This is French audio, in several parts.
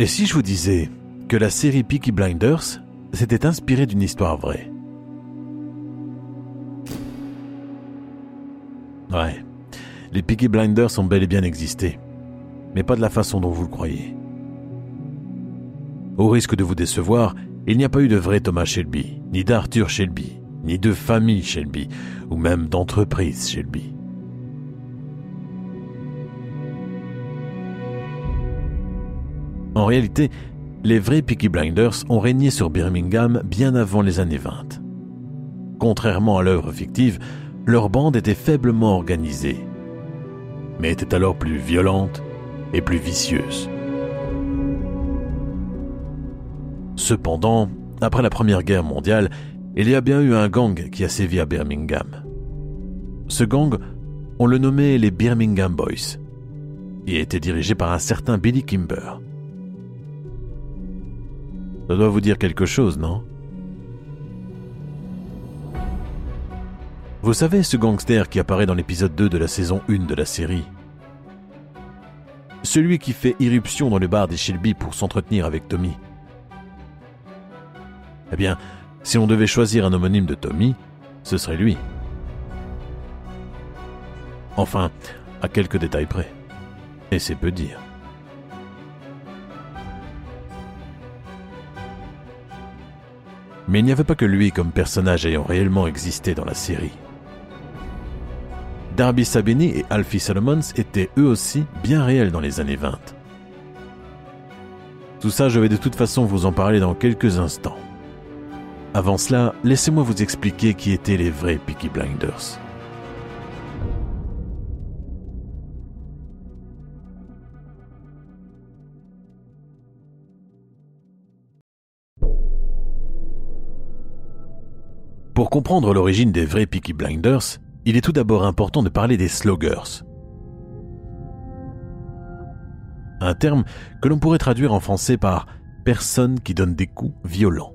Et si je vous disais que la série Peaky Blinders s'était inspirée d'une histoire vraie? Ouais, les Peaky Blinders ont bel et bien existé, mais pas de la façon dont vous le croyez. Au risque de vous décevoir, il n'y a pas eu de vrai Thomas Shelby, ni d'Arthur Shelby, ni de famille Shelby, ou même d'entreprise Shelby. En réalité, les vrais Peaky Blinders ont régné sur Birmingham bien avant les années 20. Contrairement à l'œuvre fictive, leur bande était faiblement organisée, mais était alors plus violente et plus vicieuse. Cependant, après la Première Guerre mondiale, il y a bien eu un gang qui a sévi à Birmingham. Ce gang, on le nommait les Birmingham Boys, et était dirigé par un certain Billy Kimber. Ça doit vous dire quelque chose, non? Vous savez ce gangster qui apparaît dans l'épisode 2 de la saison 1 de la série? Celui qui fait irruption dans le bar des Shelby pour s'entretenir avec Tommy. Eh bien, si on devait choisir un homonyme de Tommy, ce serait lui. Enfin, à quelques détails près. Et c'est peu dire. Mais il n'y avait pas que lui comme personnage ayant réellement existé dans la série. Darby Sabini et Alfie Solomons étaient eux aussi bien réels dans les années 20. Tout ça, je vais de toute façon vous en parler dans quelques instants. Avant cela, laissez-moi vous expliquer qui étaient les vrais Peaky Blinders. Pour comprendre l'origine des vrais Peaky Blinders, il est tout d'abord important de parler des sloggers. Un terme que l'on pourrait traduire en français par personne qui donne des coups violents.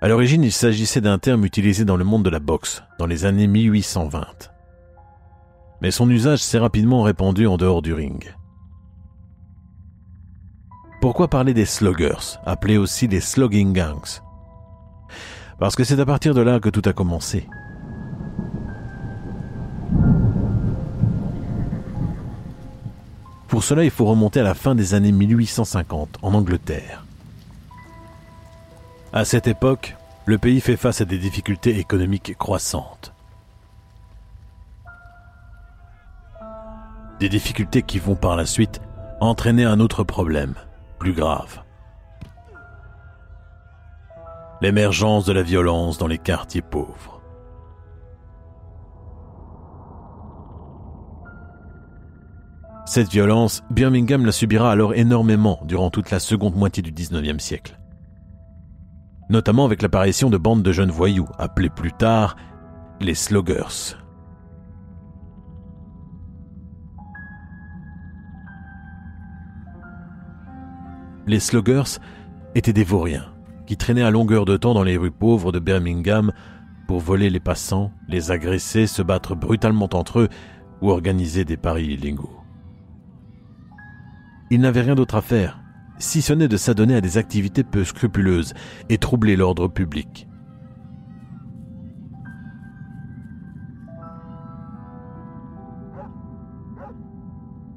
À l'origine, il s'agissait d'un terme utilisé dans le monde de la boxe, dans les années 1820. Mais son usage s'est rapidement répandu en dehors du ring. Pourquoi parler des sluggers, appelés aussi des slugging gangs? Parce que c'est à partir de là que tout a commencé. Pour cela, il faut remonter à la fin des années 1850 en Angleterre. À cette époque, le pays fait face à des difficultés économiques croissantes. Des difficultés qui vont par la suite entraîner un autre problème, plus grave. L'émergence de la violence dans les quartiers pauvres. Cette violence, Birmingham la subira alors énormément durant toute la seconde moitié du XIXe siècle. Notamment avec l'apparition de bandes de jeunes voyous, appelées plus tard les sloggers. Les sloggers étaient des vauriens qui traînaient à longueur de temps dans les rues pauvres de Birmingham pour voler les passants, les agresser, se battre brutalement entre eux ou organiser des paris illégaux. Ils n'avaient rien d'autre à faire, si ce n'est de s'adonner à des activités peu scrupuleuses et troubler l'ordre public.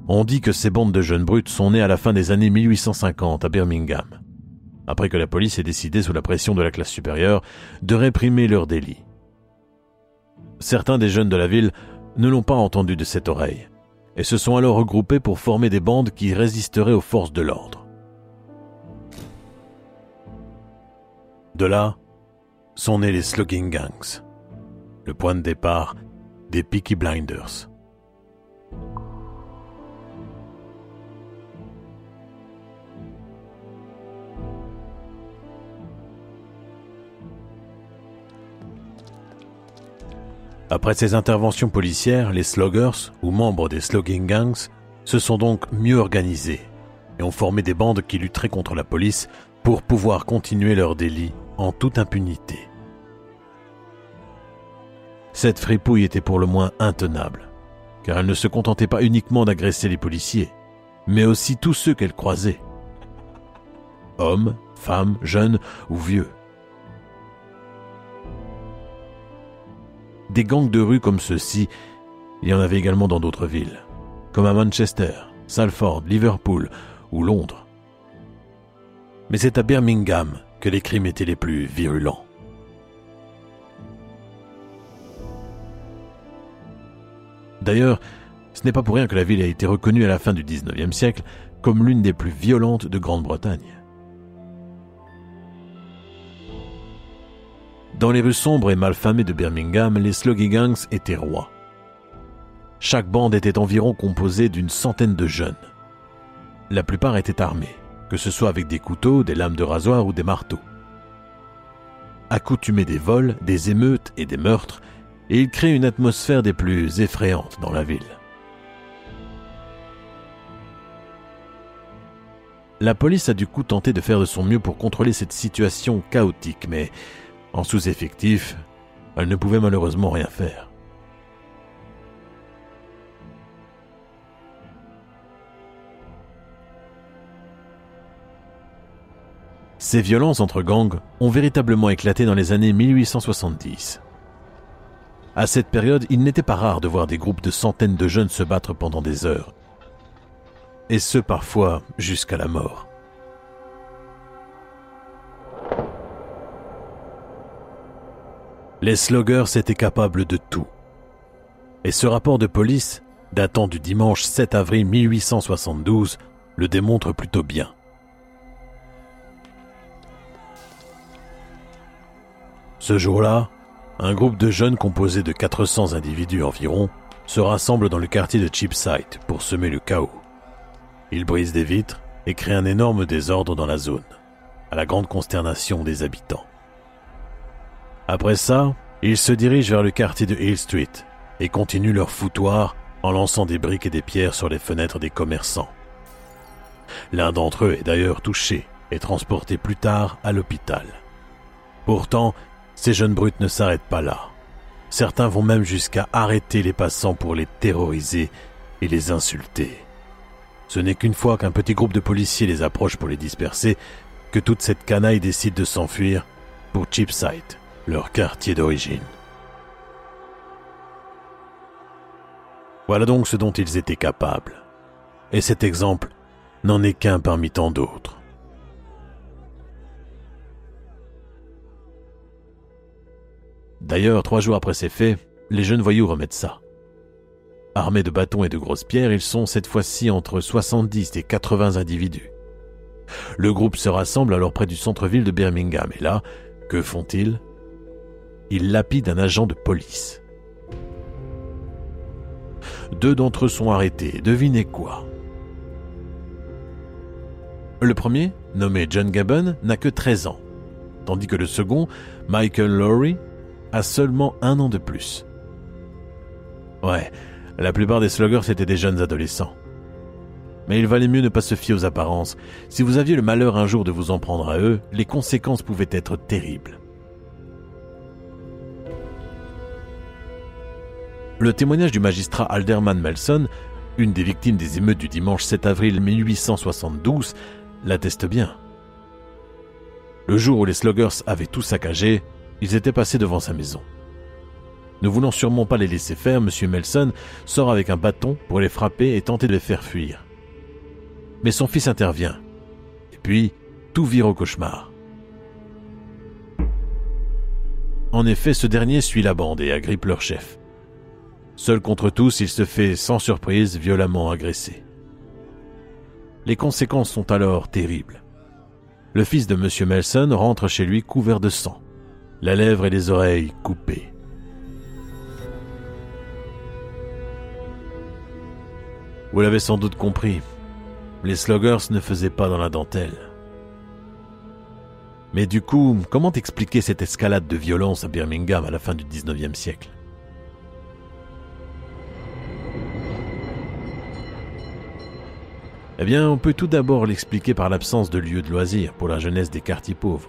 On dit que ces bandes de jeunes brutes sont nées à la fin des années 1850 à Birmingham, après que la police ait décidé, sous la pression de la classe supérieure, de réprimer leurs délits. Certains des jeunes de la ville ne l'ont pas entendu de cette oreille, et se sont alors regroupés pour former des bandes qui résisteraient aux forces de l'ordre. De là sont nés les slugging gangs, le point de départ des Peaky Blinders. Après ces interventions policières, les sloggers, ou membres des slogging gangs, se sont donc mieux organisés et ont formé des bandes qui lutteraient contre la police pour pouvoir continuer leur délit en toute impunité. Cette fripouille était pour le moins intenable, car elle ne se contentait pas uniquement d'agresser les policiers, mais aussi tous ceux qu'elle croisait. Hommes, femmes, jeunes ou vieux. Des gangs de rue comme ceux-ci, il y en avait également dans d'autres villes, comme à Manchester, Salford, Liverpool ou Londres. Mais c'est à Birmingham que les crimes étaient les plus virulents. D'ailleurs, ce n'est pas pour rien que la ville a été reconnue à la fin du XIXe siècle comme l'une des plus violentes de Grande-Bretagne. Dans les rues sombres et malfamées de Birmingham, les Sluggy Gangs étaient rois. Chaque bande était environ composée d'une centaine de jeunes. La plupart étaient armés, que ce soit avec des couteaux, des lames de rasoir ou des marteaux. Accoutumés des vols, des émeutes et des meurtres, ils créent une atmosphère des plus effrayantes dans la ville. La police a du coup tenté de faire de son mieux pour contrôler cette situation chaotique, mais en sous-effectif, elle ne pouvait malheureusement rien faire. Ces violences entre gangs ont véritablement éclaté dans les années 1870. À cette période, il n'était pas rare de voir des groupes de centaines de jeunes se battre pendant des heures. Et ce parfois jusqu'à la mort. Les sloggers étaient capables de tout. Et ce rapport de police, datant du dimanche 7 avril 1872, le démontre plutôt bien. Ce jour-là, un groupe de jeunes composé de 400 individus environ se rassemble dans le quartier de Cheapside pour semer le chaos. Ils brisent des vitres et créent un énorme désordre dans la zone, à la grande consternation des habitants. Après ça, ils se dirigent vers le quartier de Hill Street et continuent leur foutoir en lançant des briques et des pierres sur les fenêtres des commerçants. L'un d'entre eux est d'ailleurs touché et transporté plus tard à l'hôpital. Pourtant, ces jeunes brutes ne s'arrêtent pas là. Certains vont même jusqu'à arrêter les passants pour les terroriser et les insulter. Ce n'est qu'une fois qu'un petit groupe de policiers les approche pour les disperser que toute cette canaille décide de s'enfuir pour Cheapside leur quartier d'origine. Voilà donc ce dont ils étaient capables. Et cet exemple n'en est qu'un parmi tant d'autres. D'ailleurs, trois jours après ces faits, les jeunes voyous remettent ça. Armés de bâtons et de grosses pierres, ils sont cette fois-ci entre 70 et 80 individus. Le groupe se rassemble alors près du centre-ville de Birmingham, et là, que font-ils? Il lapide un agent de police. Deux d'entre eux sont arrêtés. Devinez quoi? Le premier, nommé John Gabon, n'a que 13 ans, tandis que le second, Michael Lowry, a seulement un an de plus. Ouais, la plupart des sluggers étaient des jeunes adolescents. Mais il valait mieux ne pas se fier aux apparences. Si vous aviez le malheur un jour de vous en prendre à eux, les conséquences pouvaient être terribles. Le témoignage du magistrat Alderman Melson, une des victimes des émeutes du dimanche 7 avril 1872, l'atteste bien. Le jour où les sloggers avaient tout saccagé, ils étaient passés devant sa maison. Ne voulant sûrement pas les laisser faire, M. Melson sort avec un bâton pour les frapper et tenter de les faire fuir. Mais son fils intervient. Et puis, tout vire au cauchemar. En effet, ce dernier suit la bande et agrippe leur chef. Seul contre tous, il se fait sans surprise violemment agresser. Les conséquences sont alors terribles. Le fils de M. Melson rentre chez lui couvert de sang, la lèvre et les oreilles coupées. Vous l'avez sans doute compris, les sloggers ne faisaient pas dans la dentelle. Mais du coup, comment expliquer cette escalade de violence à Birmingham à la fin du 19e siècle? Eh bien, on peut tout d'abord l'expliquer par l'absence de lieux de loisirs pour la jeunesse des quartiers pauvres.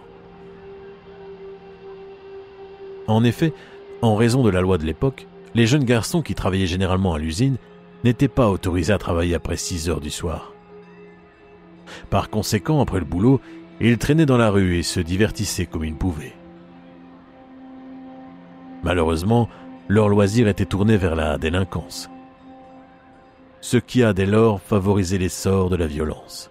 En effet, en raison de la loi de l'époque, les jeunes garçons qui travaillaient généralement à l'usine n'étaient pas autorisés à travailler après 6 heures du soir. Par conséquent, après le boulot, ils traînaient dans la rue et se divertissaient comme ils pouvaient. Malheureusement, leur loisir était tourné vers la délinquance ce qui a dès lors favorisé l'essor de la violence.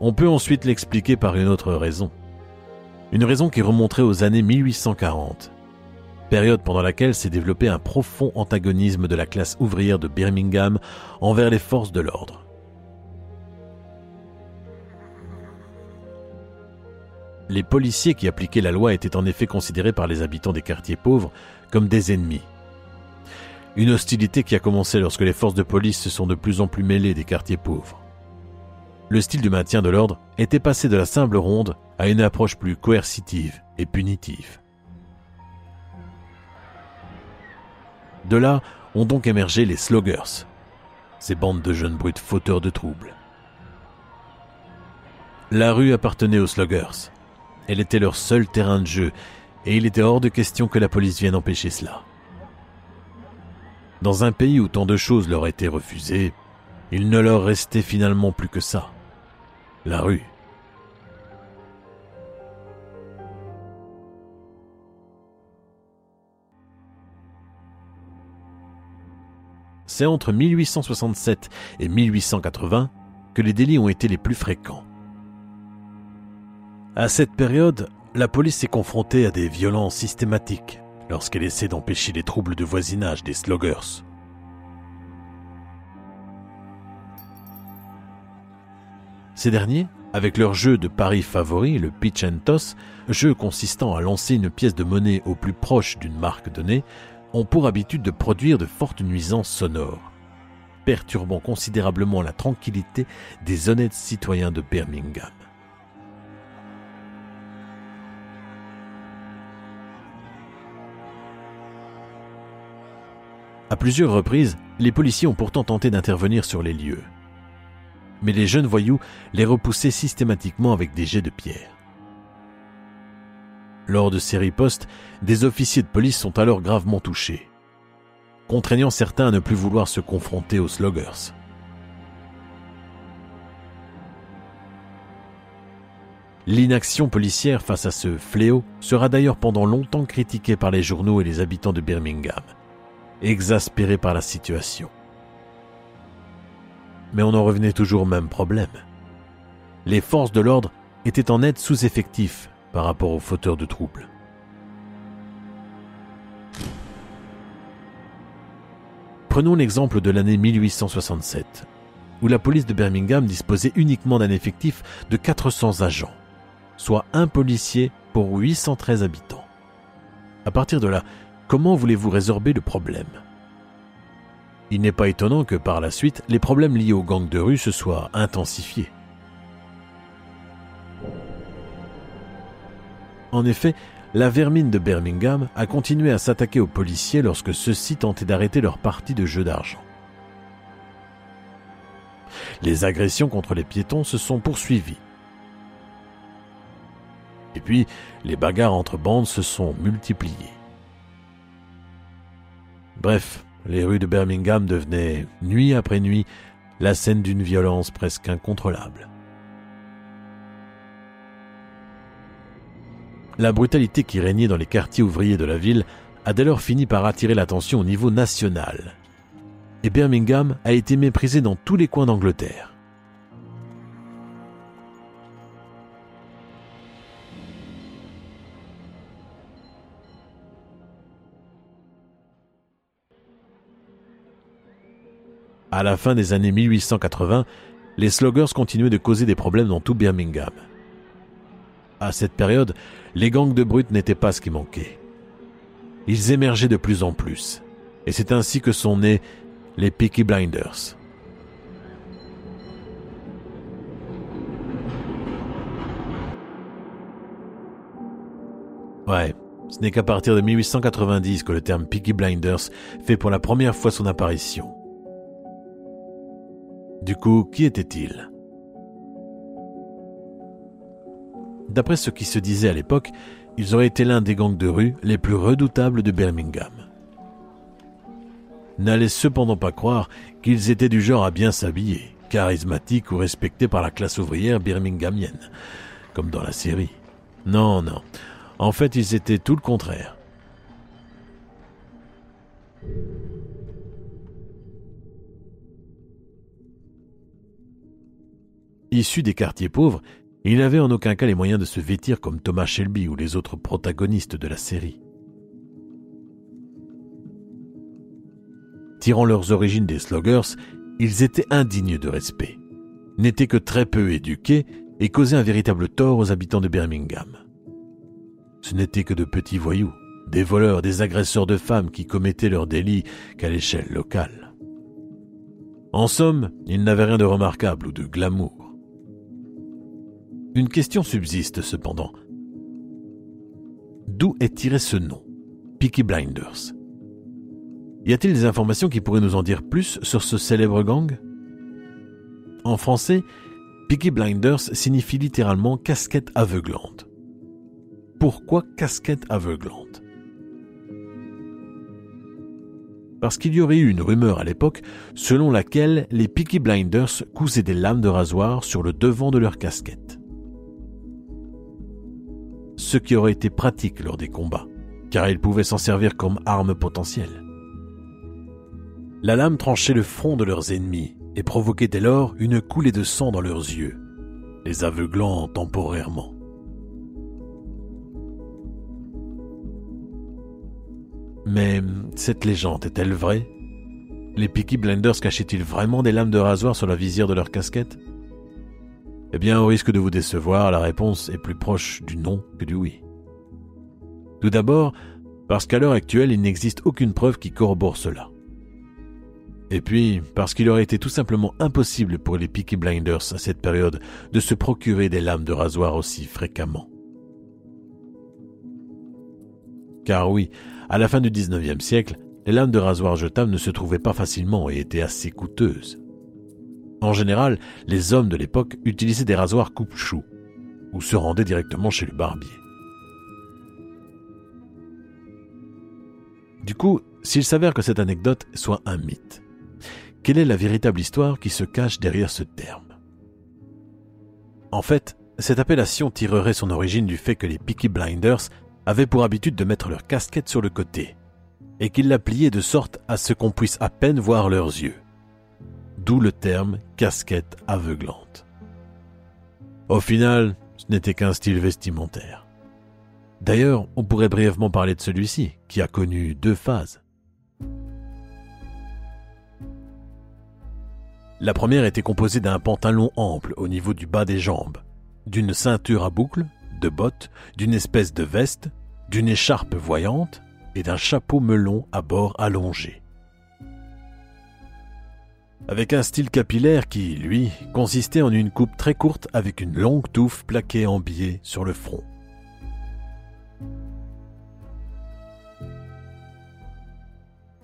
On peut ensuite l'expliquer par une autre raison. Une raison qui remonterait aux années 1840, période pendant laquelle s'est développé un profond antagonisme de la classe ouvrière de Birmingham envers les forces de l'ordre. Les policiers qui appliquaient la loi étaient en effet considérés par les habitants des quartiers pauvres comme des ennemis. Une hostilité qui a commencé lorsque les forces de police se sont de plus en plus mêlées des quartiers pauvres. Le style du maintien de l'ordre était passé de la simple ronde à une approche plus coercitive et punitive. De là ont donc émergé les sloggers, ces bandes de jeunes brutes fauteurs de troubles. La rue appartenait aux sloggers, elle était leur seul terrain de jeu, et il était hors de question que la police vienne empêcher cela. Dans un pays où tant de choses leur étaient refusées, il ne leur restait finalement plus que ça. La rue. C'est entre 1867 et 1880 que les délits ont été les plus fréquents. À cette période, la police est confrontée à des violences systématiques lorsqu'elle essaie d'empêcher les troubles de voisinage des sloggers. Ces derniers, avec leur jeu de paris favori, le pitch and toss, jeu consistant à lancer une pièce de monnaie au plus proche d'une marque donnée, ont pour habitude de produire de fortes nuisances sonores, perturbant considérablement la tranquillité des honnêtes citoyens de Birmingham. À plusieurs reprises, les policiers ont pourtant tenté d'intervenir sur les lieux. Mais les jeunes voyous les repoussaient systématiquement avec des jets de pierre. Lors de ces ripostes, des officiers de police sont alors gravement touchés, contraignant certains à ne plus vouloir se confronter aux sloggers. L'inaction policière face à ce fléau sera d'ailleurs pendant longtemps critiquée par les journaux et les habitants de Birmingham exaspéré par la situation. Mais on en revenait toujours au même problème. Les forces de l'ordre étaient en net sous-effectifs par rapport aux fauteurs de troubles. Prenons l'exemple de l'année 1867, où la police de Birmingham disposait uniquement d'un effectif de 400 agents, soit un policier pour 813 habitants. À partir de là, Comment voulez-vous résorber le problème? Il n'est pas étonnant que par la suite, les problèmes liés aux gangs de rue se soient intensifiés. En effet, la vermine de Birmingham a continué à s'attaquer aux policiers lorsque ceux-ci tentaient d'arrêter leur partie de jeu d'argent. Les agressions contre les piétons se sont poursuivies. Et puis, les bagarres entre bandes se sont multipliées. Bref, les rues de Birmingham devenaient, nuit après nuit, la scène d'une violence presque incontrôlable. La brutalité qui régnait dans les quartiers ouvriers de la ville a dès lors fini par attirer l'attention au niveau national. Et Birmingham a été méprisé dans tous les coins d'Angleterre. À la fin des années 1880, les sloggers continuaient de causer des problèmes dans tout Birmingham. À cette période, les gangs de brutes n'étaient pas ce qui manquait. Ils émergeaient de plus en plus, et c'est ainsi que sont nés les Peaky Blinders. Ouais, ce n'est qu'à partir de 1890 que le terme Peaky Blinders fait pour la première fois son apparition. Du coup, qui était-il? D'après ce qui se disait à l'époque, ils auraient été l'un des gangs de rue les plus redoutables de Birmingham. N'allez cependant pas croire qu'ils étaient du genre à bien s'habiller, charismatiques ou respectés par la classe ouvrière birminghamienne, comme dans la série. Non, non. En fait, ils étaient tout le contraire. Issus des quartiers pauvres, ils n'avaient en aucun cas les moyens de se vêtir comme Thomas Shelby ou les autres protagonistes de la série. Tirant leurs origines des sloggers, ils étaient indignes de respect, n'étaient que très peu éduqués et causaient un véritable tort aux habitants de Birmingham. Ce n'étaient que de petits voyous, des voleurs, des agresseurs de femmes qui commettaient leurs délits qu'à l'échelle locale. En somme, ils n'avaient rien de remarquable ou de glamour. Une question subsiste cependant. D'où est tiré ce nom, Peaky Blinders? Y a-t-il des informations qui pourraient nous en dire plus sur ce célèbre gang? En français, Peaky Blinders signifie littéralement casquette aveuglante. Pourquoi casquette aveuglante? Parce qu'il y aurait eu une rumeur à l'époque selon laquelle les Peaky Blinders cousaient des lames de rasoir sur le devant de leur casquette. Ce qui aurait été pratique lors des combats, car ils pouvaient s'en servir comme arme potentielle. La lame tranchait le front de leurs ennemis et provoquait dès lors une coulée de sang dans leurs yeux, les aveuglant temporairement. Mais cette légende est-elle vraie? Les Peaky Blenders cachaient-ils vraiment des lames de rasoir sur la visière de leur casquette? Eh bien, au risque de vous décevoir, la réponse est plus proche du non que du oui. Tout d'abord, parce qu'à l'heure actuelle, il n'existe aucune preuve qui corrobore cela. Et puis, parce qu'il aurait été tout simplement impossible pour les Peaky Blinders à cette période de se procurer des lames de rasoir aussi fréquemment. Car oui, à la fin du XIXe siècle, les lames de rasoir jetables ne se trouvaient pas facilement et étaient assez coûteuses. En général, les hommes de l'époque utilisaient des rasoirs coupe-chou ou se rendaient directement chez le barbier. Du coup, s'il s'avère que cette anecdote soit un mythe, quelle est la véritable histoire qui se cache derrière ce terme? En fait, cette appellation tirerait son origine du fait que les Peaky Blinders avaient pour habitude de mettre leur casquette sur le côté, et qu'ils la pliaient de sorte à ce qu'on puisse à peine voir leurs yeux. D'où le terme casquette aveuglante. Au final, ce n'était qu'un style vestimentaire. D'ailleurs, on pourrait brièvement parler de celui-ci, qui a connu deux phases. La première était composée d'un pantalon ample au niveau du bas des jambes, d'une ceinture à boucles, de bottes, d'une espèce de veste, d'une écharpe voyante et d'un chapeau melon à bord allongé. Avec un style capillaire qui, lui, consistait en une coupe très courte avec une longue touffe plaquée en biais sur le front.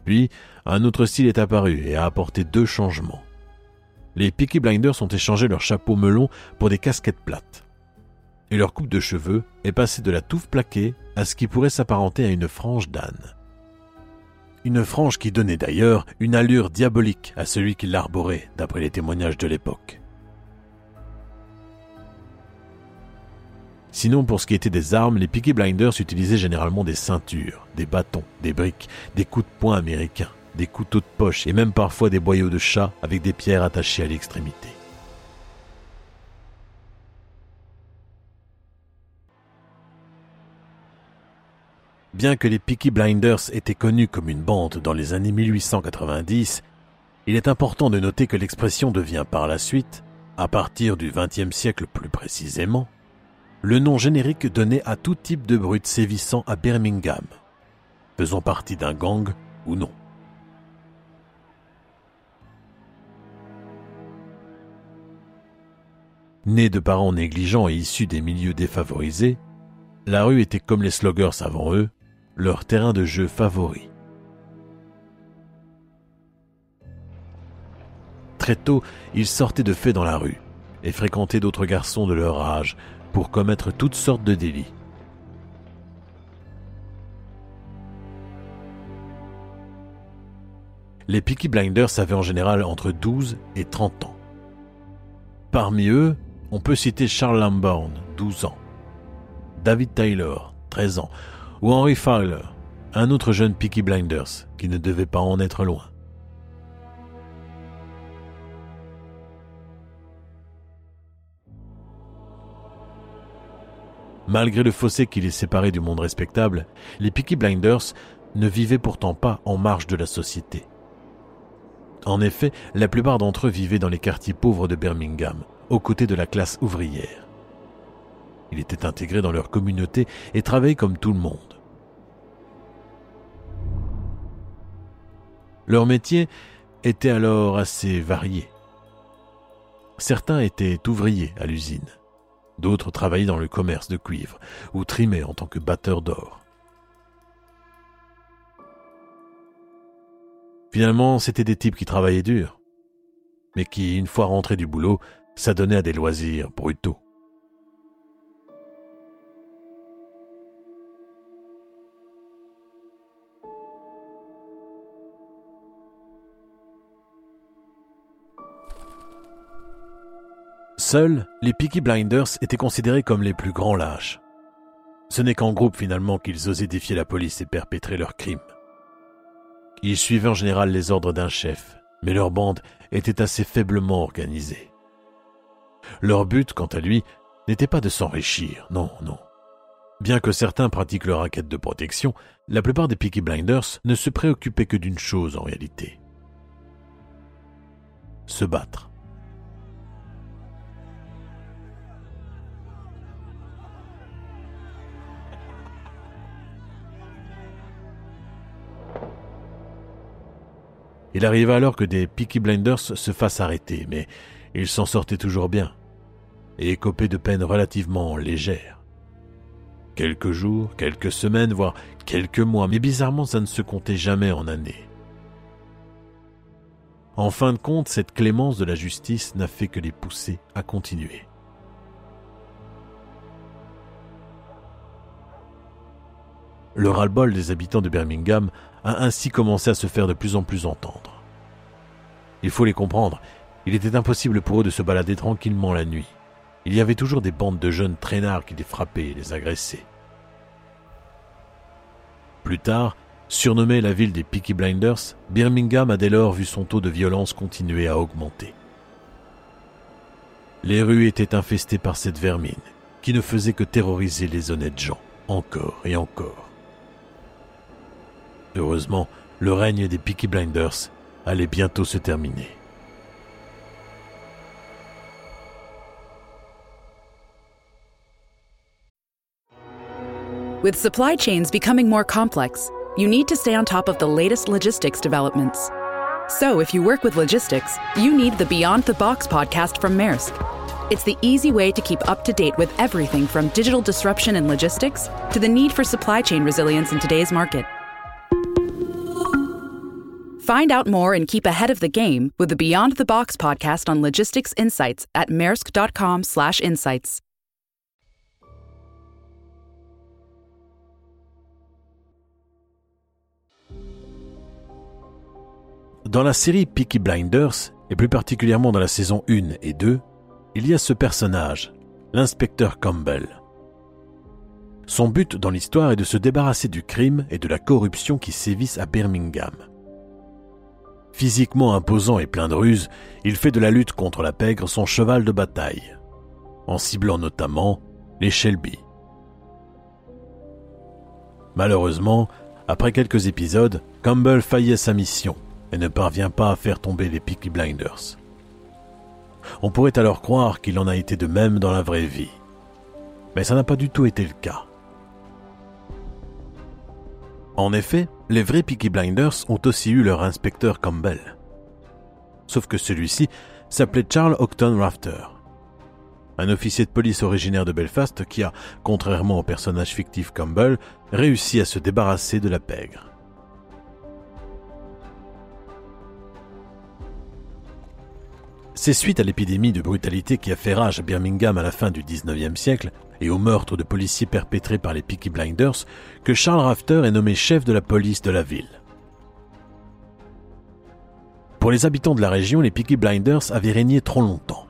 Puis, un autre style est apparu et a apporté deux changements. Les Peaky Blinders ont échangé leur chapeau melon pour des casquettes plates et leur coupe de cheveux est passée de la touffe plaquée à ce qui pourrait s'apparenter à une frange d'âne. Une frange qui donnait d'ailleurs une allure diabolique à celui qui l'arborait, d'après les témoignages de l'époque. Sinon, pour ce qui était des armes, les Peaky Blinders utilisaient généralement des ceintures, des bâtons, des briques, des coups de poing américains, des couteaux de poche et même parfois des boyaux de chat avec des pierres attachées à l'extrémité. Bien que les Peaky Blinders étaient connus comme une bande dans les années 1890, il est important de noter que l'expression devient par la suite, à partir du XXe siècle plus précisément, le nom générique donné à tout type de brut sévissant à Birmingham, faisant partie d'un gang ou non. Nés de parents négligents et issus des milieux défavorisés, la rue était comme les sloggers avant eux, leur terrain de jeu favori. Très tôt, ils sortaient de fait dans la rue et fréquentaient d'autres garçons de leur âge pour commettre toutes sortes de délits. Les Peaky Blinders avaient en général entre 12 et 30 ans. Parmi eux, on peut citer Charles Lambourne, 12 ans, David Taylor, 13 ans, ou Henry Fowler, un autre jeune Peaky Blinders qui ne devait pas en être loin. Malgré le fossé qui les séparait du monde respectable, les Peaky Blinders ne vivaient pourtant pas en marge de la société. En effet, la plupart d'entre eux vivaient dans les quartiers pauvres de Birmingham, aux côtés de la classe ouvrière. Il était intégré dans leur communauté et travaillait comme tout le monde. Leur métier était alors assez varié. Certains étaient ouvriers à l'usine, d'autres travaillaient dans le commerce de cuivre ou trimaient en tant que batteurs d'or. Finalement, c'étaient des types qui travaillaient dur, mais qui, une fois rentrés du boulot, s'adonnaient à des loisirs brutaux. Seuls, les Peaky Blinders étaient considérés comme les plus grands lâches. Ce n'est qu'en groupe finalement qu'ils osaient défier la police et perpétrer leurs crimes. Ils suivaient en général les ordres d'un chef, mais leur bande était assez faiblement organisée. Leur but, quant à lui, n'était pas de s'enrichir, non, non. Bien que certains pratiquent leur raquette de protection, la plupart des Peaky Blinders ne se préoccupaient que d'une chose en réalité. Se battre. Il arriva alors que des Peaky Blinders se fassent arrêter, mais ils s'en sortaient toujours bien, et écopaient de peines relativement légères. Quelques jours, quelques semaines, voire quelques mois, mais bizarrement ça ne se comptait jamais en années. En fin de compte, cette clémence de la justice n'a fait que les pousser à continuer. Le ras-le-bol des habitants de Birmingham a ainsi commencé à se faire de plus en plus entendre. Il faut les comprendre, il était impossible pour eux de se balader tranquillement la nuit. Il y avait toujours des bandes de jeunes traînards qui les frappaient et les agressaient. Plus tard, surnommée la ville des Peaky Blinders, Birmingham a dès lors vu son taux de violence continuer à augmenter. Les rues étaient infestées par cette vermine, qui ne faisait que terroriser les honnêtes gens, encore et encore. Heureusement, le règne des Peaky Blinders allait bientôt se terminer. With supply chains becoming more complex, you need to stay on top of the latest logistics developments. So, if you work with logistics, you need the Beyond the Box podcast from Maersk. It's the easy way to keep up to date with everything from digital disruption in logistics to the need for supply chain resilience in today's market. Find out more and keep ahead of the game with the Beyond the Box podcast on logistics insights at maersk.com/insights. Dans la série Peaky Blinders, et plus particulièrement dans la saison 1 et 2, il y a ce personnage, l'inspecteur Campbell. Son but dans l'histoire est de se débarrasser du crime et de la corruption qui sévissent à Birmingham. Physiquement imposant et plein de ruses, il fait de la lutte contre la pègre son cheval de bataille, en ciblant notamment les Shelby. Malheureusement, après quelques épisodes, Campbell faillit à sa mission et ne parvient pas à faire tomber les Peaky Blinders. On pourrait alors croire qu'il en a été de même dans la vraie vie. Mais ça n'a pas du tout été le cas. En effet, les vrais Peaky Blinders ont aussi eu leur inspecteur Campbell. Sauf que celui-ci s'appelait Charles Octon Rafter. Un officier de police originaire de Belfast qui a, contrairement au personnage fictif Campbell, réussi à se débarrasser de la pègre. C'est suite à l'épidémie de brutalité qui a fait rage à Birmingham à la fin du 19e siècle et au meurtre de policiers perpétrés par les Peaky Blinders que Charles Rafter est nommé chef de la police de la ville. Pour les habitants de la région, les Peaky Blinders avaient régné trop longtemps.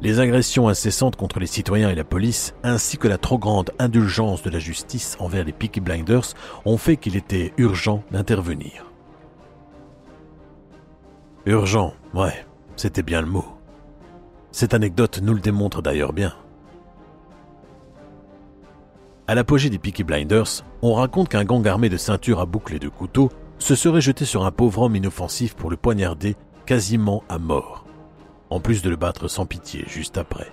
Les agressions incessantes contre les citoyens et la police, ainsi que la trop grande indulgence de la justice envers les Peaky Blinders, ont fait qu'il était urgent d'intervenir. Urgent, ouais, c'était bien le mot. Cette anecdote nous le démontre d'ailleurs bien. À l'apogée des Peaky Blinders, on raconte qu'un gang armé de ceintures à boucles et de couteaux se serait jeté sur un pauvre homme inoffensif pour le poignarder quasiment à mort, en plus de le battre sans pitié juste après.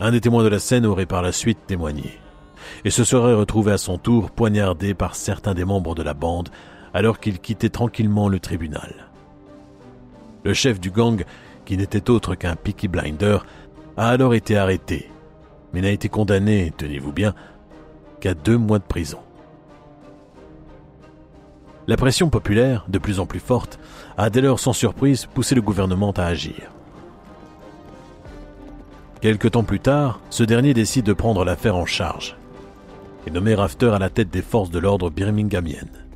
Un des témoins de la scène aurait par la suite témoigné, et se serait retrouvé à son tour poignardé par certains des membres de la bande alors qu'il quittait tranquillement le tribunal. Le chef du gang, qui n'était autre qu'un Peaky Blinder, a alors été arrêté, mais n'a été condamné, tenez-vous bien, qu'à deux mois de prison. La pression populaire, de plus en plus forte, a dès lors sans surprise poussé le gouvernement à agir. Quelque temps plus tard, ce dernier décide de prendre l'affaire en charge et nommer Rafter à la tête des forces de l'ordre birminghamiennes.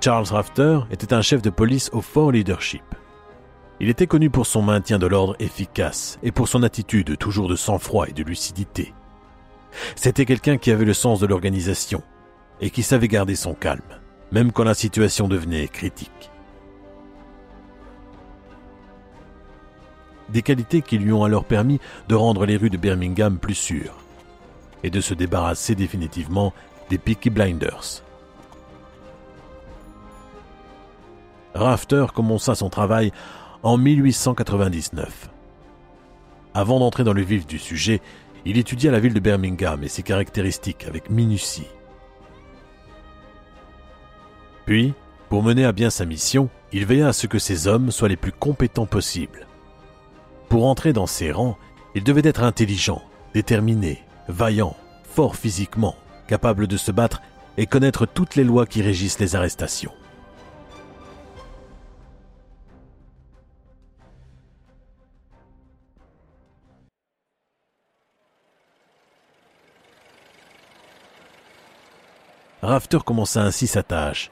Charles Rafter était un chef de police au fort leadership. Il était connu pour son maintien de l'ordre efficace et pour son attitude toujours de sang-froid et de lucidité. C'était quelqu'un qui avait le sens de l'organisation et qui savait garder son calme, même quand la situation devenait critique. Des qualités qui lui ont alors permis de rendre les rues de Birmingham plus sûres et de se débarrasser définitivement des Peaky Blinders. Rafter commença son travail en 1899. Avant d'entrer dans le vif du sujet, il étudia la ville de Birmingham et ses caractéristiques avec minutie. Puis, pour mener à bien sa mission, il veilla à ce que ses hommes soient les plus compétents possibles. Pour entrer dans ses rangs, il devait être intelligent, déterminé, vaillant, fort physiquement, capable de se battre et connaître toutes les lois qui régissent les arrestations. Rafter commença ainsi sa tâche.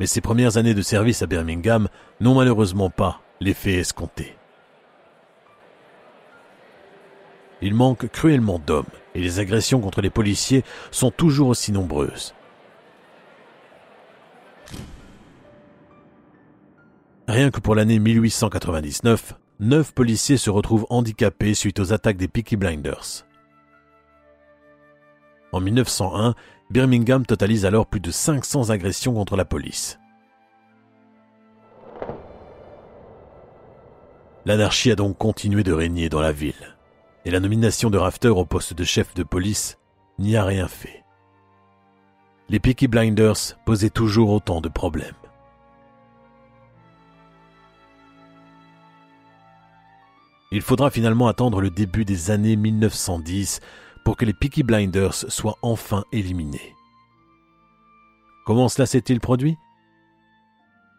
Mais ses premières années de service à Birmingham n'ont malheureusement pas l'effet escompté. Il manque cruellement d'hommes et les agressions contre les policiers sont toujours aussi nombreuses. Rien que pour l'année 1899, neuf policiers se retrouvent handicapés suite aux attaques des Peaky Blinders. En 1901, Birmingham totalise alors plus de 500 agressions contre la police. L'anarchie a donc continué de régner dans la ville, et la nomination de Rafter au poste de chef de police n'y a rien fait. Les Peaky Blinders posaient toujours autant de problèmes. Il faudra finalement attendre le début des années 1910 pour que les Peaky Blinders soient enfin éliminés. Comment cela s'est-il produit?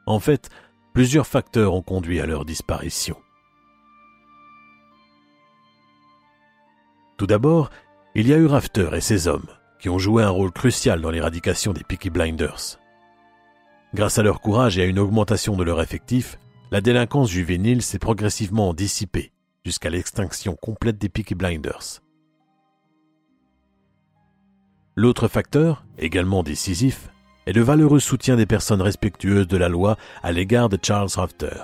En fait, plusieurs facteurs ont conduit à leur disparition. Tout d'abord, il y a eu Rafter et ses hommes, qui ont joué un rôle crucial dans l'éradication des Peaky Blinders. Grâce à leur courage et à une augmentation de leur effectif, la délinquance juvénile s'est progressivement dissipée jusqu'à l'extinction complète des Peaky Blinders. L'autre facteur, également décisif, est le valeureux soutien des personnes respectueuses de la loi à l'égard de Charles Rafter.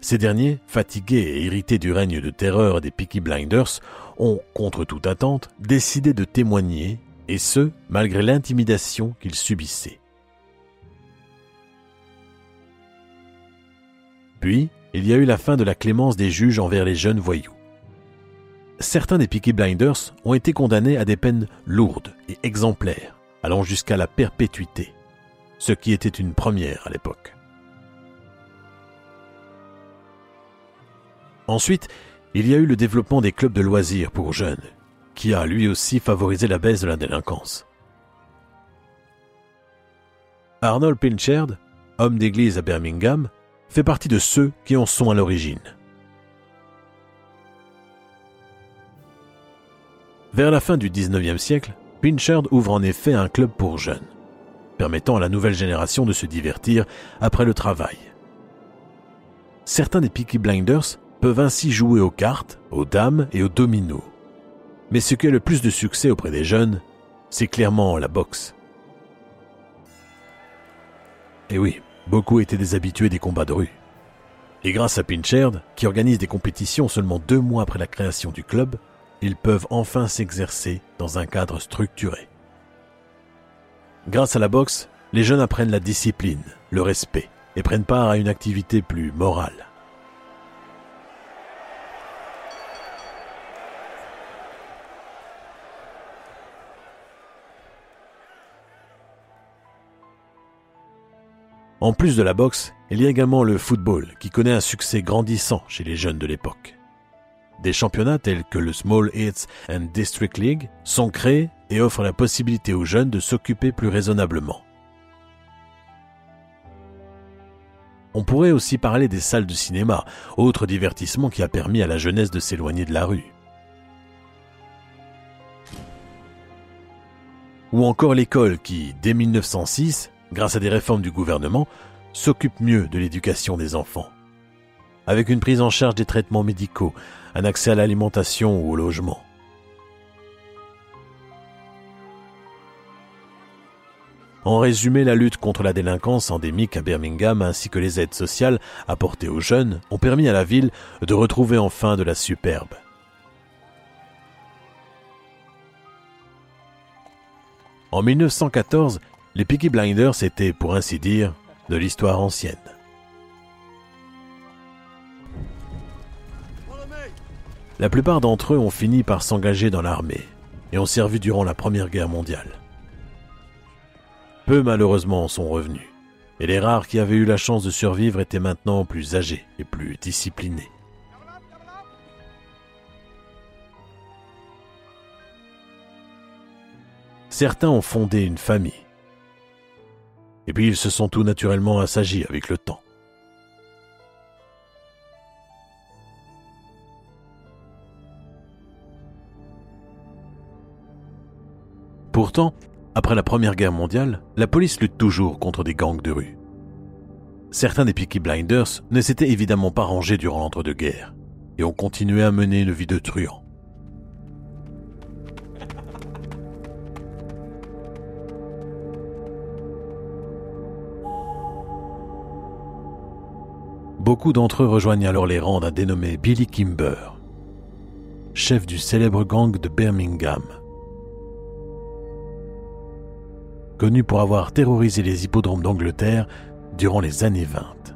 Ces derniers, fatigués et irrités du règne de terreur des Peaky Blinders, ont, contre toute attente, décidé de témoigner, et ce, malgré l'intimidation qu'ils subissaient. Puis, il y a eu la fin de la clémence des juges envers les jeunes voyous. Certains des Peaky Blinders ont été condamnés à des peines lourdes et exemplaires, allant jusqu'à la perpétuité, ce qui était une première à l'époque. Ensuite, il y a eu le développement des clubs de loisirs pour jeunes, qui a lui aussi favorisé la baisse de la délinquance. Arnold Pinchard, homme d'église à Birmingham, fait partie de ceux qui en sont à l'origine. Vers la fin du XIXe siècle, Pinchard ouvre en effet un club pour jeunes, permettant à la nouvelle génération de se divertir après le travail. Certains des Peaky Blinders peuvent ainsi jouer aux cartes, aux dames et aux dominos. Mais ce qui a le plus de succès auprès des jeunes, c'est clairement la boxe. Et oui, beaucoup étaient des habitués des combats de rue. Et grâce à Pinchard, qui organise des compétitions seulement deux mois après la création du club, ils peuvent enfin s'exercer dans un cadre structuré. Grâce à la boxe, les jeunes apprennent la discipline, le respect et prennent part à une activité plus morale. En plus de la boxe, il y a également le football qui connaît un succès grandissant chez les jeunes de l'époque. Des championnats tels que le Small Hits and District League sont créés et offrent la possibilité aux jeunes de s'occuper plus raisonnablement. On pourrait aussi parler des salles de cinéma, autre divertissement qui a permis à la jeunesse de s'éloigner de la rue. Ou encore l'école qui, dès 1906, grâce à des réformes du gouvernement, s'occupe mieux de l'éducation des enfants. Avec une prise en charge des traitements médicaux, un accès à l'alimentation ou au logement. En résumé, la lutte contre la délinquance endémique à Birmingham ainsi que les aides sociales apportées aux jeunes ont permis à la ville de retrouver enfin de la superbe. En 1914, les Peaky Blinders étaient, pour ainsi dire, de l'histoire ancienne. La plupart d'entre eux ont fini par s'engager dans l'armée et ont servi durant la Première Guerre mondiale. Peu malheureusement en sont revenus, et les rares qui avaient eu la chance de survivre étaient maintenant plus âgés et plus disciplinés. Certains ont fondé une famille, et puis ils se sont tout naturellement assagis avec le temps. Après la Première Guerre mondiale, la police lutte toujours contre des gangs de rue. Certains des Peaky Blinders ne s'étaient évidemment pas rangés durant l'entre-deux-guerres et ont continué à mener une vie de truand. Beaucoup d'entre eux rejoignent alors les rangs d'un dénommé Billy Kimber, chef du célèbre gang de Birmingham. Connu pour avoir terrorisé les hippodromes d'Angleterre durant les années 20.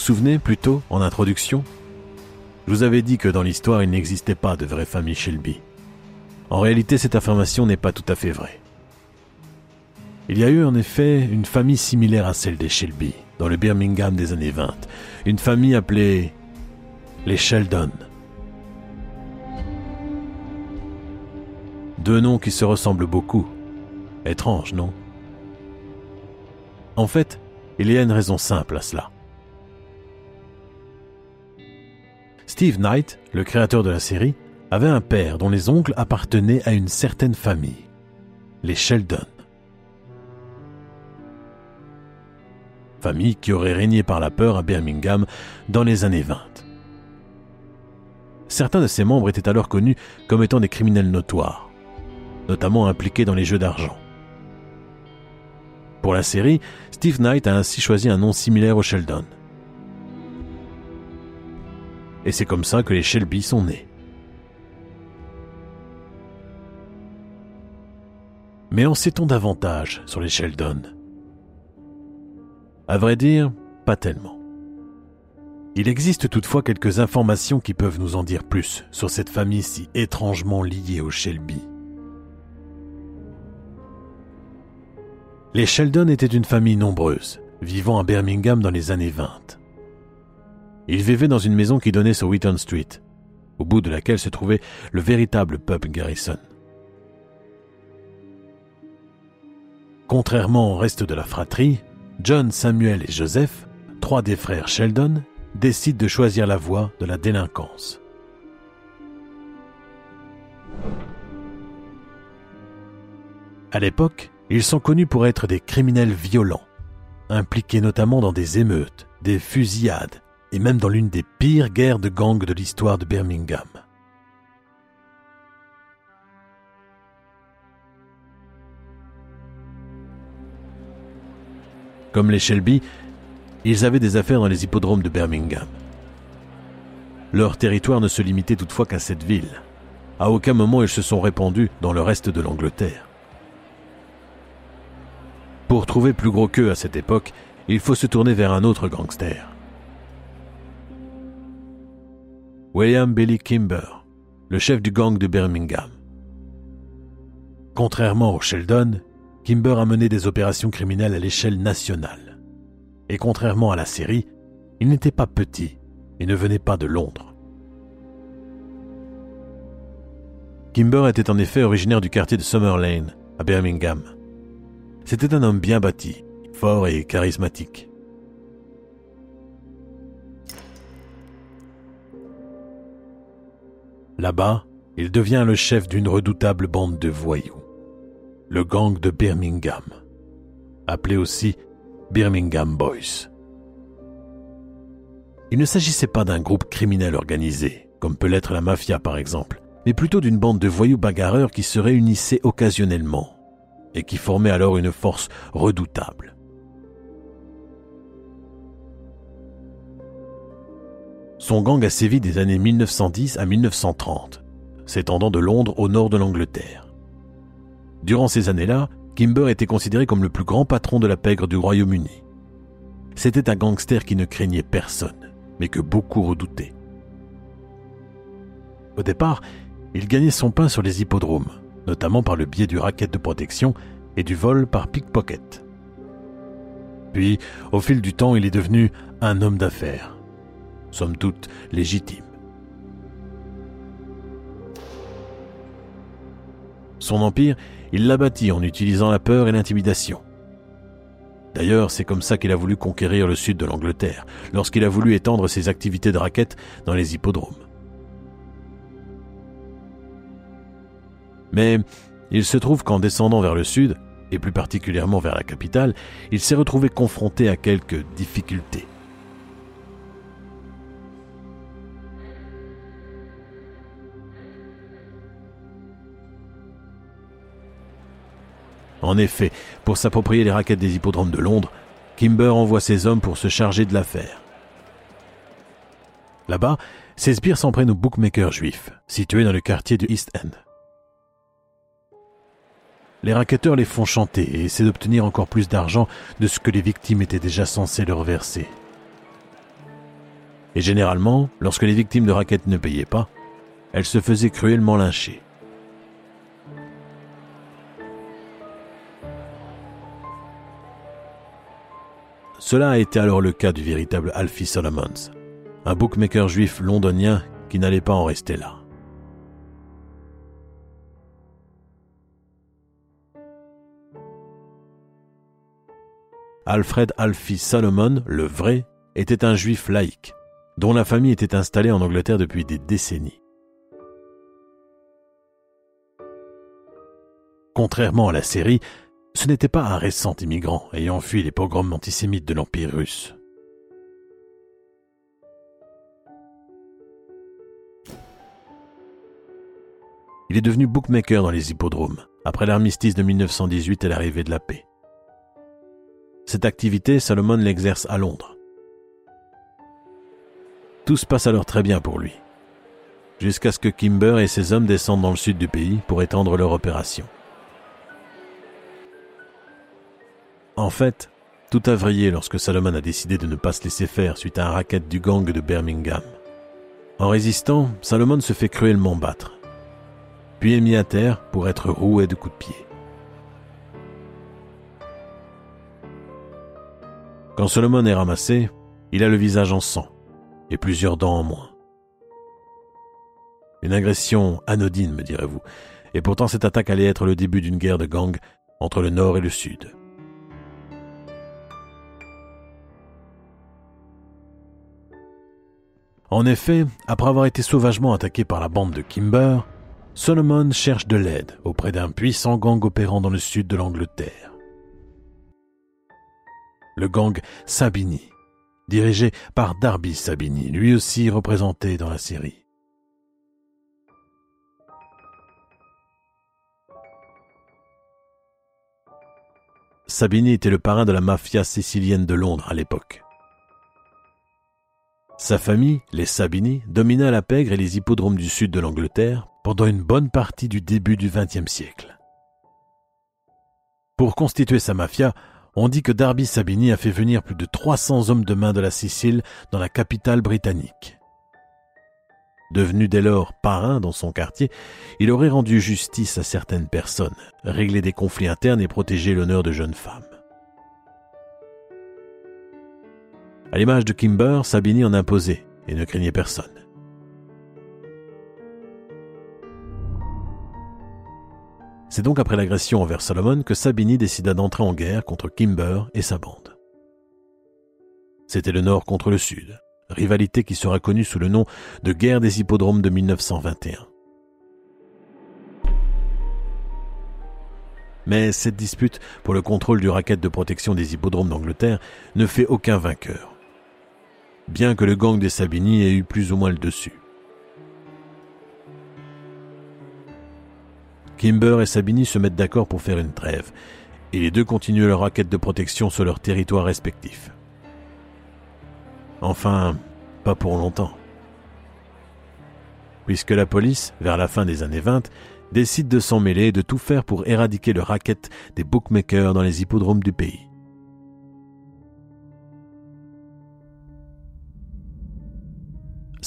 Souvenez plutôt, en introduction? Je vous avais dit que dans l'histoire, il n'existait pas de vraie famille Shelby. En réalité, cette affirmation n'est pas tout à fait vraie. Il y a eu en effet une famille similaire à celle des Shelby, dans le Birmingham des années 20, une famille appelée les Sheldon. Deux noms qui se ressemblent beaucoup. Étrange, non? En fait, il y a une raison simple à cela. Steve Knight, le créateur de la série, avait un père dont les oncles appartenaient à une certaine famille, les Sheldon. famille qui aurait régné par la peur à Birmingham dans les années 20. Certains de ses membres étaient alors connus comme étant des criminels notoires, notamment impliqués dans les jeux d'argent. Pour la série, Steve Knight a ainsi choisi un nom similaire au Sheldon. Et c'est comme ça que les Shelby sont nés. Mais en sait-on davantage sur les Sheldon? À vrai dire, pas tellement. Il existe toutefois quelques informations qui peuvent nous en dire plus sur cette famille si étrangement liée aux Shelby. Les Sheldon étaient une famille nombreuse, vivant à Birmingham dans les années 20. Ils vivaient dans une maison qui donnait sur Wheaton Street, au bout de laquelle se trouvait le véritable pub Garrison. Contrairement au reste de la fratrie, John, Samuel et Joseph, trois des frères Sheldon, décident de choisir la voie de la délinquance. À l'époque, ils sont connus pour être des criminels violents, impliqués notamment dans des émeutes, des fusillades et même dans l'une des pires guerres de gangs de l'histoire de Birmingham. Comme les Shelby, ils avaient des affaires dans les hippodromes de Birmingham. Leur territoire ne se limitait toutefois qu'à cette ville. À aucun moment ils se sont répandus dans le reste de l'Angleterre. Pour trouver plus gros qu'eux à cette époque, il faut se tourner vers un autre gangster. William Billy Kimber, le chef du gang de Birmingham. Contrairement au Sheldon, Kimber a mené des opérations criminelles à l'échelle nationale. Et contrairement à la série, il n'était pas petit et ne venait pas de Londres. Kimber était en effet originaire du quartier de Summer Lane, à Birmingham. C'était un homme bien bâti, fort et charismatique. Là-bas, il devient le chef d'une redoutable bande de voyous le gang de Birmingham, appelé aussi Birmingham Boys. Il ne s'agissait pas d'un groupe criminel organisé, comme peut l'être la mafia par exemple, mais plutôt d'une bande de voyous bagarreurs qui se réunissaient occasionnellement et qui formaient alors une force redoutable. Son gang a sévi des années 1910 à 1930, s'étendant de Londres au nord de l'Angleterre. Durant ces années-là, Kimber était considéré comme le plus grand patron de la pègre du Royaume-Uni. C'était un gangster qui ne craignait personne, mais que beaucoup redoutaient. Au départ, il gagnait son pain sur les hippodromes, notamment par le biais du racket de protection et du vol par pickpocket. Puis, au fil du temps, il est devenu un homme d'affaires, somme toute légitime. Son empire il l'a bâti en utilisant la peur et l'intimidation. D'ailleurs, c'est comme ça qu'il a voulu conquérir le sud de l'Angleterre, lorsqu'il a voulu étendre ses activités de raquette dans les hippodromes. Mais il se trouve qu'en descendant vers le sud, et plus particulièrement vers la capitale, il s'est retrouvé confronté à quelques difficultés. En effet, pour s'approprier les raquettes des hippodromes de Londres, Kimber envoie ses hommes pour se charger de l'affaire. Là-bas, ses sbires s'en prennent aux bookmakers juifs, situés dans le quartier du East End. Les racketteurs les font chanter et essaient d'obtenir encore plus d'argent de ce que les victimes étaient déjà censées leur verser. Et généralement, lorsque les victimes de raquettes ne payaient pas, elles se faisaient cruellement lyncher. Cela a été alors le cas du véritable Alfie Solomons, un bookmaker juif londonien qui n'allait pas en rester là. Alfred Alfie Solomon, le vrai, était un juif laïque, dont la famille était installée en Angleterre depuis des décennies. Contrairement à la série, ce n'était pas un récent immigrant ayant fui les pogroms antisémites de l'Empire russe. Il est devenu bookmaker dans les hippodromes, après l'armistice de 1918 et l'arrivée de la paix. Cette activité, Salomon l'exerce à Londres. Tout se passe alors très bien pour lui, jusqu'à ce que Kimber et ses hommes descendent dans le sud du pays pour étendre leur opération. En fait, tout a vrillé lorsque Salomon a décidé de ne pas se laisser faire suite à un racket du gang de Birmingham. En résistant, Salomon se fait cruellement battre puis est mis à terre pour être roué de coups de pied. Quand Solomon est ramassé, il a le visage en sang et plusieurs dents en moins. Une agression anodine, me direz-vous, et pourtant cette attaque allait être le début d'une guerre de gang entre le nord et le sud. En effet, après avoir été sauvagement attaqué par la bande de Kimber, Solomon cherche de l'aide auprès d'un puissant gang opérant dans le sud de l'Angleterre. Le gang Sabini, dirigé par Darby Sabini, lui aussi représenté dans la série. Sabini était le parrain de la mafia sicilienne de Londres à l'époque. Sa famille, les Sabini, domina la pègre et les hippodromes du sud de l'Angleterre pendant une bonne partie du début du XXe siècle. Pour constituer sa mafia, on dit que Darby Sabini a fait venir plus de 300 hommes de main de la Sicile dans la capitale britannique. Devenu dès lors parrain dans son quartier, il aurait rendu justice à certaines personnes, réglé des conflits internes et protégé l'honneur de jeunes femmes. À l'image de Kimber, Sabini en imposait et ne craignait personne. C'est donc après l'agression envers Solomon que Sabini décida d'entrer en guerre contre Kimber et sa bande. C'était le Nord contre le Sud, rivalité qui sera connue sous le nom de guerre des hippodromes de 1921. Mais cette dispute pour le contrôle du racket de protection des hippodromes d'Angleterre ne fait aucun vainqueur, bien que le gang des Sabini ait eu plus ou moins le dessus. Kimber et Sabini se mettent d'accord pour faire une trêve, et les deux continuent leur raquette de protection sur leur territoire respectif. Enfin, pas pour longtemps. Puisque la police, vers la fin des années 20, décide de s'en mêler et de tout faire pour éradiquer le racket des bookmakers dans les hippodromes du pays.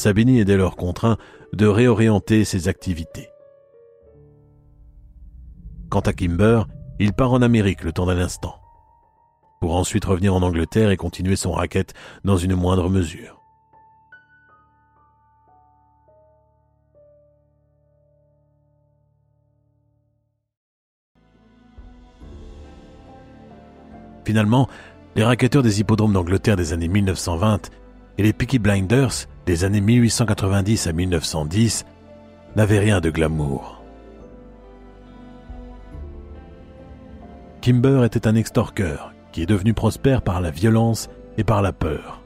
Sabini est dès lors contraint de réorienter ses activités. Quant à Kimber, il part en Amérique le temps d'un instant, pour ensuite revenir en Angleterre et continuer son racket dans une moindre mesure. Finalement, les racketteurs des hippodromes d'Angleterre des années 1920 et les Peaky Blinders des années 1890 à 1910 n'avaient rien de glamour. Kimber était un extorqueur qui est devenu prospère par la violence et par la peur.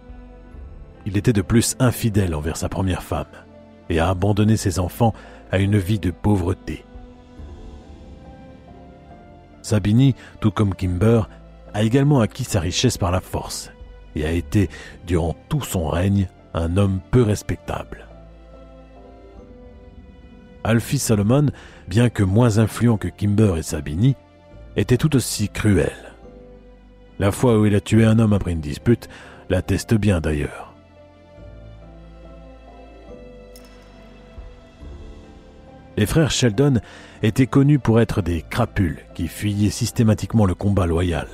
Il était de plus infidèle envers sa première femme et a abandonné ses enfants à une vie de pauvreté. Sabini, tout comme Kimber, a également acquis sa richesse par la force et a été, durant tout son règne, un homme peu respectable. Alfie Solomon, bien que moins influent que Kimber et Sabini, était tout aussi cruel. La fois où il a tué un homme après une dispute l'atteste bien d'ailleurs. Les frères Sheldon étaient connus pour être des crapules qui fuyaient systématiquement le combat loyal.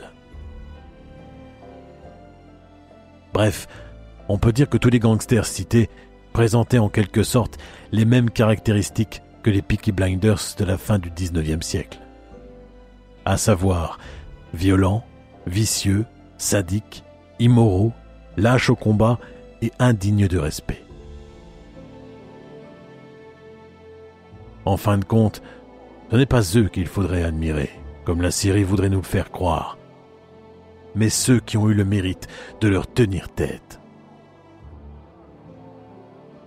Bref, on peut dire que tous les gangsters cités présentaient en quelque sorte les mêmes caractéristiques que les Peaky Blinders de la fin du XIXe siècle à savoir violents, vicieux, sadiques, immoraux, lâches au combat et indignes de respect. En fin de compte, ce n'est pas eux qu'il faudrait admirer, comme la Syrie voudrait nous le faire croire, mais ceux qui ont eu le mérite de leur tenir tête.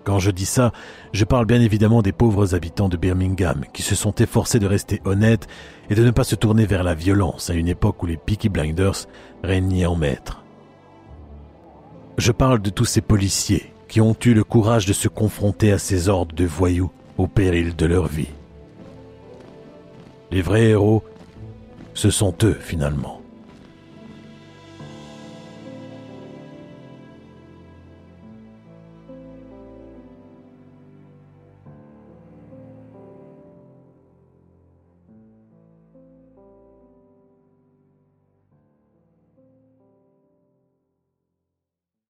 Quand je dis ça, je parle bien évidemment des pauvres habitants de Birmingham qui se sont efforcés de rester honnêtes et de ne pas se tourner vers la violence à une époque où les Peaky Blinders régnaient en maître. Je parle de tous ces policiers qui ont eu le courage de se confronter à ces ordres de voyous au péril de leur vie. Les vrais héros, ce sont eux finalement.